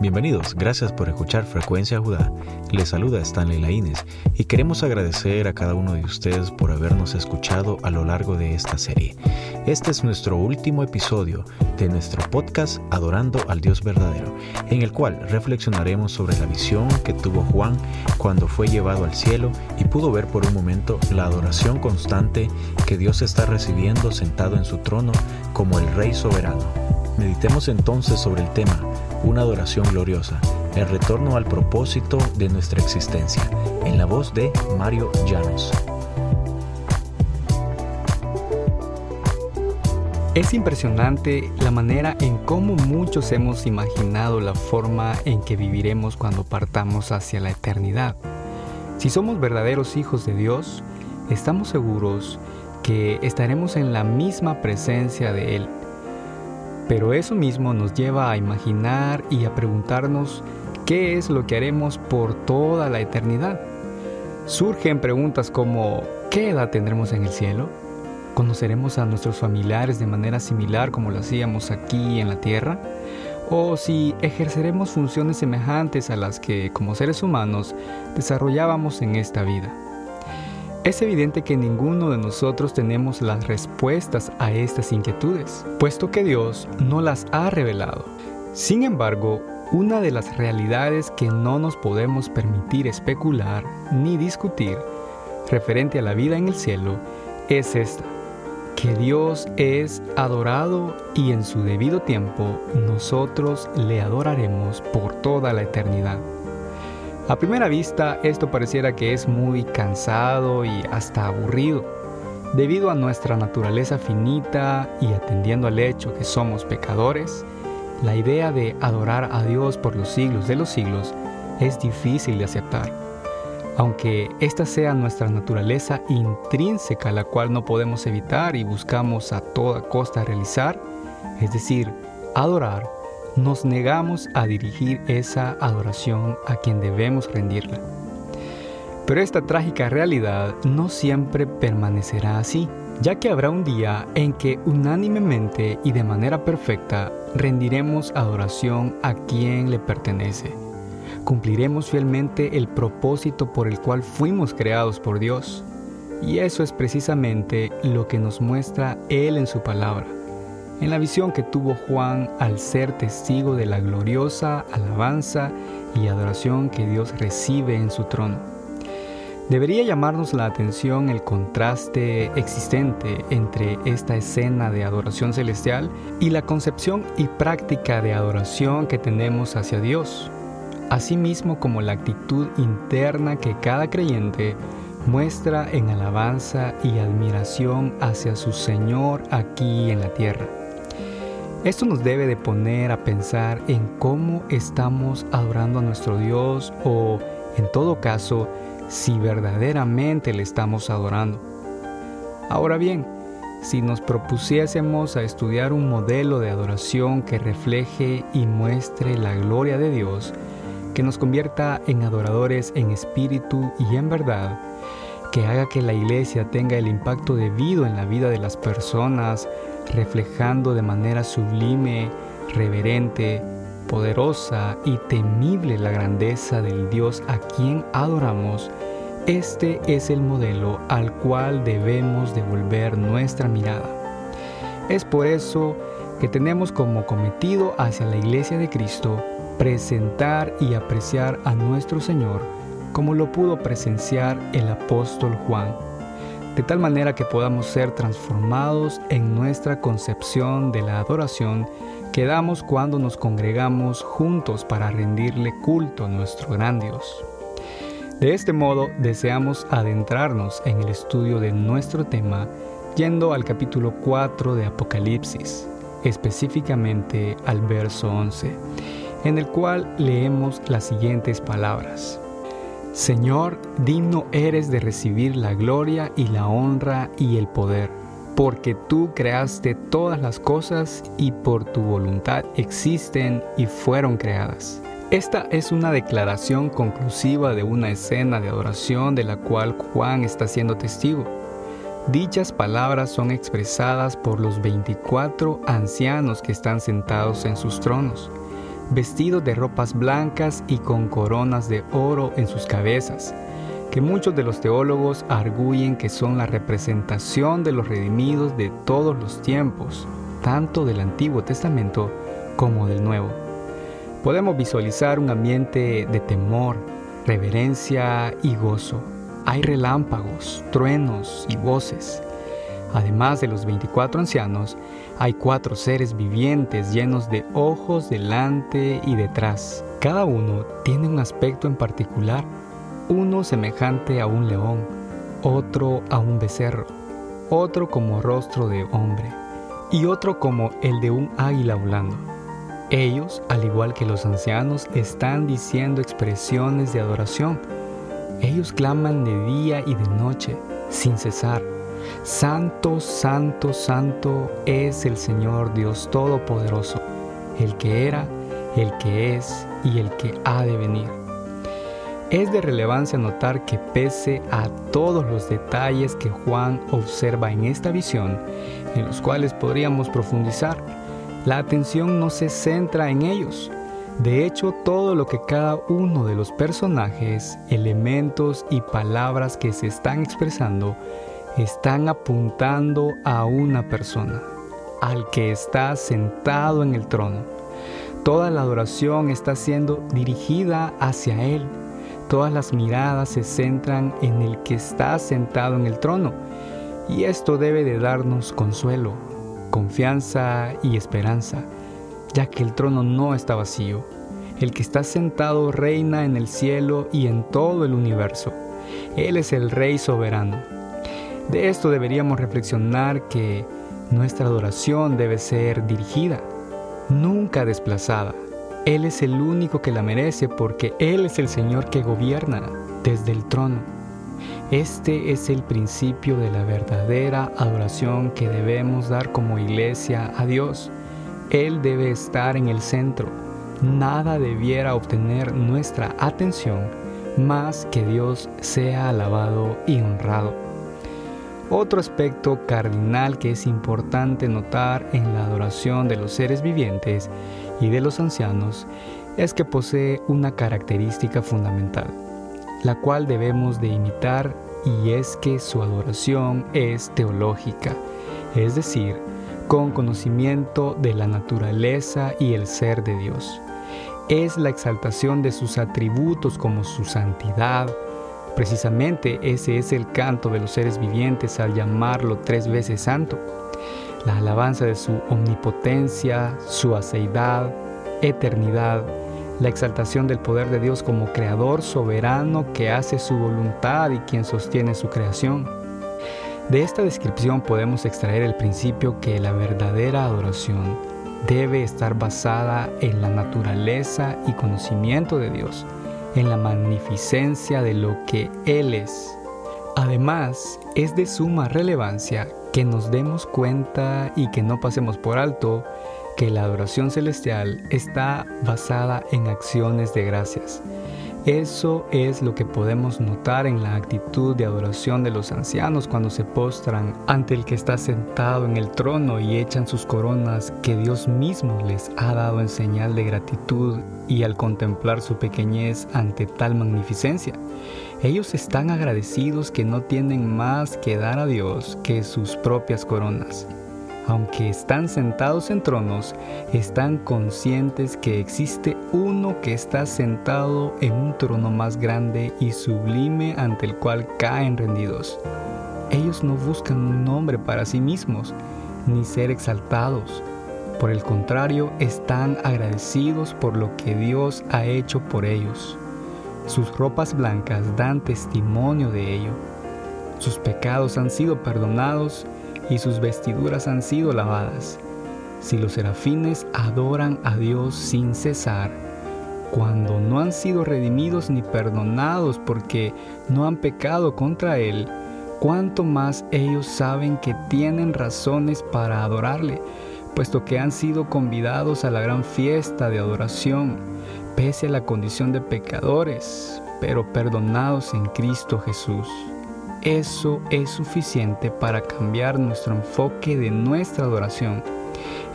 Bienvenidos, gracias por escuchar Frecuencia Judá. Les saluda Stanley Laínez y queremos agradecer a cada uno de ustedes por habernos escuchado a lo largo de esta serie. Este es nuestro último episodio de nuestro podcast Adorando al Dios verdadero, en el cual reflexionaremos sobre la visión que tuvo Juan cuando fue llevado al cielo y pudo ver por un momento la adoración constante que Dios está recibiendo sentado en su trono como el Rey soberano. Meditemos entonces sobre el tema una adoración gloriosa, el retorno al propósito de nuestra existencia, en la voz de Mario Llanos. Es impresionante la manera en cómo muchos hemos imaginado la forma en que viviremos cuando partamos hacia la eternidad. Si somos verdaderos hijos de Dios, estamos seguros que estaremos en la misma presencia de Él pero eso mismo nos lleva a imaginar y a preguntarnos qué es lo que haremos por toda la eternidad. Surgen preguntas como ¿qué edad tendremos en el cielo? ¿Conoceremos a nuestros familiares de manera similar como lo hacíamos aquí en la tierra? ¿O si ejerceremos funciones semejantes a las que como seres humanos desarrollábamos en esta vida? Es evidente que ninguno de nosotros tenemos las respuestas a estas inquietudes, puesto que Dios no las ha revelado. Sin embargo, una de las realidades que no nos podemos permitir especular ni discutir referente a la vida en el cielo es esta, que Dios es adorado y en su debido tiempo nosotros le adoraremos por toda la eternidad. A primera vista esto pareciera que es muy cansado y hasta aburrido, debido a nuestra naturaleza finita y atendiendo al hecho que somos pecadores, la idea de adorar a Dios por los siglos de los siglos es difícil de aceptar. Aunque esta sea nuestra naturaleza intrínseca, la cual no podemos evitar y buscamos a toda costa realizar, es decir, adorar, nos negamos a dirigir esa adoración a quien debemos rendirla. Pero esta trágica realidad no siempre permanecerá así, ya que habrá un día en que unánimemente y de manera perfecta rendiremos adoración a quien le pertenece. Cumpliremos fielmente el propósito por el cual fuimos creados por Dios. Y eso es precisamente lo que nos muestra Él en su palabra en la visión que tuvo Juan al ser testigo de la gloriosa alabanza y adoración que Dios recibe en su trono. Debería llamarnos la atención el contraste existente entre esta escena de adoración celestial y la concepción y práctica de adoración que tenemos hacia Dios, asimismo como la actitud interna que cada creyente muestra en alabanza y admiración hacia su Señor aquí en la tierra. Esto nos debe de poner a pensar en cómo estamos adorando a nuestro Dios o, en todo caso, si verdaderamente le estamos adorando. Ahora bien, si nos propusiésemos a estudiar un modelo de adoración que refleje y muestre la gloria de Dios, que nos convierta en adoradores en espíritu y en verdad, que haga que la iglesia tenga el impacto debido en la vida de las personas, reflejando de manera sublime, reverente, poderosa y temible la grandeza del Dios a quien adoramos, este es el modelo al cual debemos devolver nuestra mirada. Es por eso que tenemos como cometido hacia la iglesia de Cristo presentar y apreciar a nuestro Señor como lo pudo presenciar el apóstol Juan de tal manera que podamos ser transformados en nuestra concepción de la adoración que damos cuando nos congregamos juntos para rendirle culto a nuestro gran Dios. De este modo deseamos adentrarnos en el estudio de nuestro tema yendo al capítulo 4 de Apocalipsis, específicamente al verso 11, en el cual leemos las siguientes palabras. Señor, digno eres de recibir la gloria y la honra y el poder, porque tú creaste todas las cosas y por tu voluntad existen y fueron creadas. Esta es una declaración conclusiva de una escena de adoración de la cual Juan está siendo testigo. Dichas palabras son expresadas por los 24 ancianos que están sentados en sus tronos vestidos de ropas blancas y con coronas de oro en sus cabezas, que muchos de los teólogos arguyen que son la representación de los redimidos de todos los tiempos, tanto del Antiguo Testamento como del Nuevo. Podemos visualizar un ambiente de temor, reverencia y gozo. Hay relámpagos, truenos y voces. Además de los 24 ancianos, hay cuatro seres vivientes llenos de ojos delante y detrás. Cada uno tiene un aspecto en particular, uno semejante a un león, otro a un becerro, otro como rostro de hombre y otro como el de un águila volando. Ellos, al igual que los ancianos, están diciendo expresiones de adoración. Ellos claman de día y de noche, sin cesar Santo, santo, santo es el Señor Dios Todopoderoso, el que era, el que es y el que ha de venir. Es de relevancia notar que pese a todos los detalles que Juan observa en esta visión, en los cuales podríamos profundizar, la atención no se centra en ellos. De hecho, todo lo que cada uno de los personajes, elementos y palabras que se están expresando están apuntando a una persona, al que está sentado en el trono. Toda la adoración está siendo dirigida hacia Él. Todas las miradas se centran en el que está sentado en el trono. Y esto debe de darnos consuelo, confianza y esperanza, ya que el trono no está vacío. El que está sentado reina en el cielo y en todo el universo. Él es el Rey soberano de esto deberíamos reflexionar que nuestra adoración debe ser dirigida, nunca desplazada. Él es el único que la merece porque Él es el Señor que gobierna desde el trono. Este es el principio de la verdadera adoración que debemos dar como iglesia a Dios. Él debe estar en el centro. Nada debiera obtener nuestra atención más que Dios sea alabado y honrado. Otro aspecto cardinal que es importante notar en la adoración de los seres vivientes y de los ancianos es que posee una característica fundamental, la cual debemos de imitar y es que su adoración es teológica, es decir, con conocimiento de la naturaleza y el ser de Dios. Es la exaltación de sus atributos como su santidad, Precisamente ese es el canto de los seres vivientes al llamarlo tres veces santo. La alabanza de su omnipotencia, su aceidad, eternidad, la exaltación del poder de Dios como creador soberano que hace su voluntad y quien sostiene su creación. De esta descripción podemos extraer el principio que la verdadera adoración debe estar basada en la naturaleza y conocimiento de Dios en la magnificencia de lo que Él es. Además, es de suma relevancia que nos demos cuenta y que no pasemos por alto que la adoración celestial está basada en acciones de gracias. Eso es lo que podemos notar en la actitud de adoración de los ancianos cuando se postran ante el que está sentado en el trono y echan sus coronas que Dios mismo les ha dado en señal de gratitud y al contemplar su pequeñez ante tal magnificencia. Ellos están agradecidos que no tienen más que dar a Dios que sus propias coronas aunque están sentados en tronos, están conscientes que existe uno que está sentado en un trono más grande y sublime ante el cual caen rendidos. Ellos no buscan un nombre para sí mismos, ni ser exaltados. Por el contrario, están agradecidos por lo que Dios ha hecho por ellos. Sus ropas blancas dan testimonio de ello. Sus pecados han sido perdonados y sus vestiduras han sido lavadas. Si los serafines adoran a Dios sin cesar, cuando no han sido redimidos ni perdonados porque no han pecado contra Él, cuánto más ellos saben que tienen razones para adorarle, puesto que han sido convidados a la gran fiesta de adoración, pese a la condición de pecadores, pero perdonados en Cristo Jesús. Eso es suficiente para cambiar nuestro enfoque de nuestra adoración.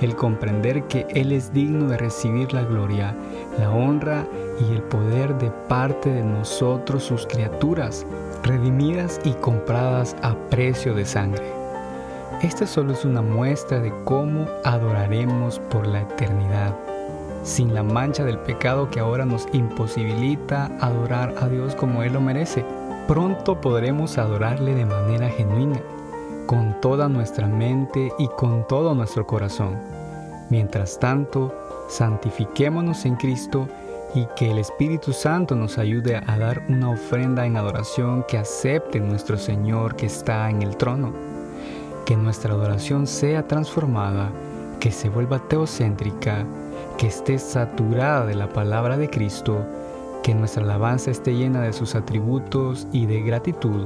el comprender que Él es digno de recibir la gloria, la honra y el poder de parte de nosotros sus criaturas, redimidas y compradas a precio de sangre. Esta solo es una muestra de cómo adoraremos por la eternidad, sin la mancha del pecado que ahora nos imposibilita adorar a Dios como Él lo merece. Pronto podremos adorarle de manera genuina, con toda nuestra mente y con todo nuestro corazón. Mientras tanto, santifiquémonos en Cristo y que el Espíritu Santo nos ayude a dar una ofrenda en adoración que acepte nuestro Señor que está en el trono. Que nuestra adoración sea transformada, que se vuelva teocéntrica, que esté saturada de la palabra de Cristo, que nuestra alabanza esté llena de sus atributos y de gratitud,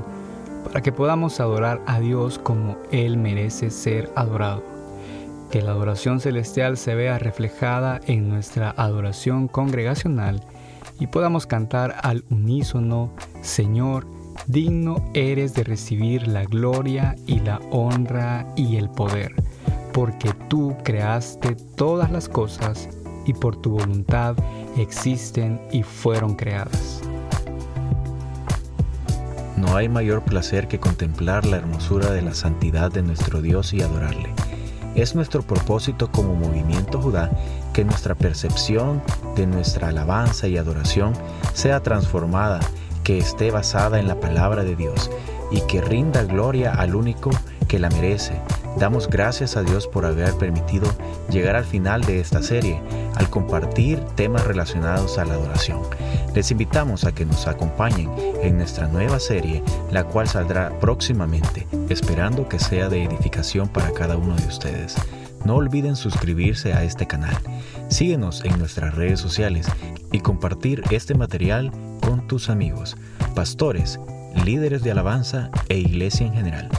para que podamos adorar a Dios como Él merece ser adorado. Que la adoración celestial se vea reflejada en nuestra adoración congregacional y podamos cantar al unísono, Señor, digno eres de recibir la gloria y la honra y el poder, porque tú creaste todas las cosas y por tu voluntad existen y fueron creadas. No hay mayor placer que contemplar la hermosura de la santidad de nuestro Dios y adorarle. Es nuestro propósito como movimiento Judá que nuestra percepción de nuestra alabanza y adoración sea transformada, que esté basada en la palabra de Dios y que rinda gloria al único que la merece. Damos gracias a Dios por haber permitido llegar al final de esta serie, al compartir temas relacionados a la adoración. Les invitamos a que nos acompañen en nuestra nueva serie, la cual saldrá próximamente, esperando que sea de edificación para cada uno de ustedes. No olviden suscribirse a este canal, síguenos en nuestras redes sociales y compartir este material con tus amigos, pastores, líderes de alabanza e iglesia en general.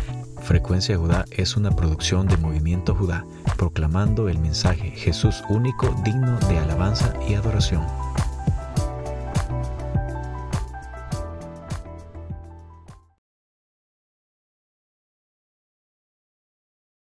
Frecuencia Judá es una producción de Movimiento Judá, proclamando el mensaje Jesús único, digno de alabanza y adoración.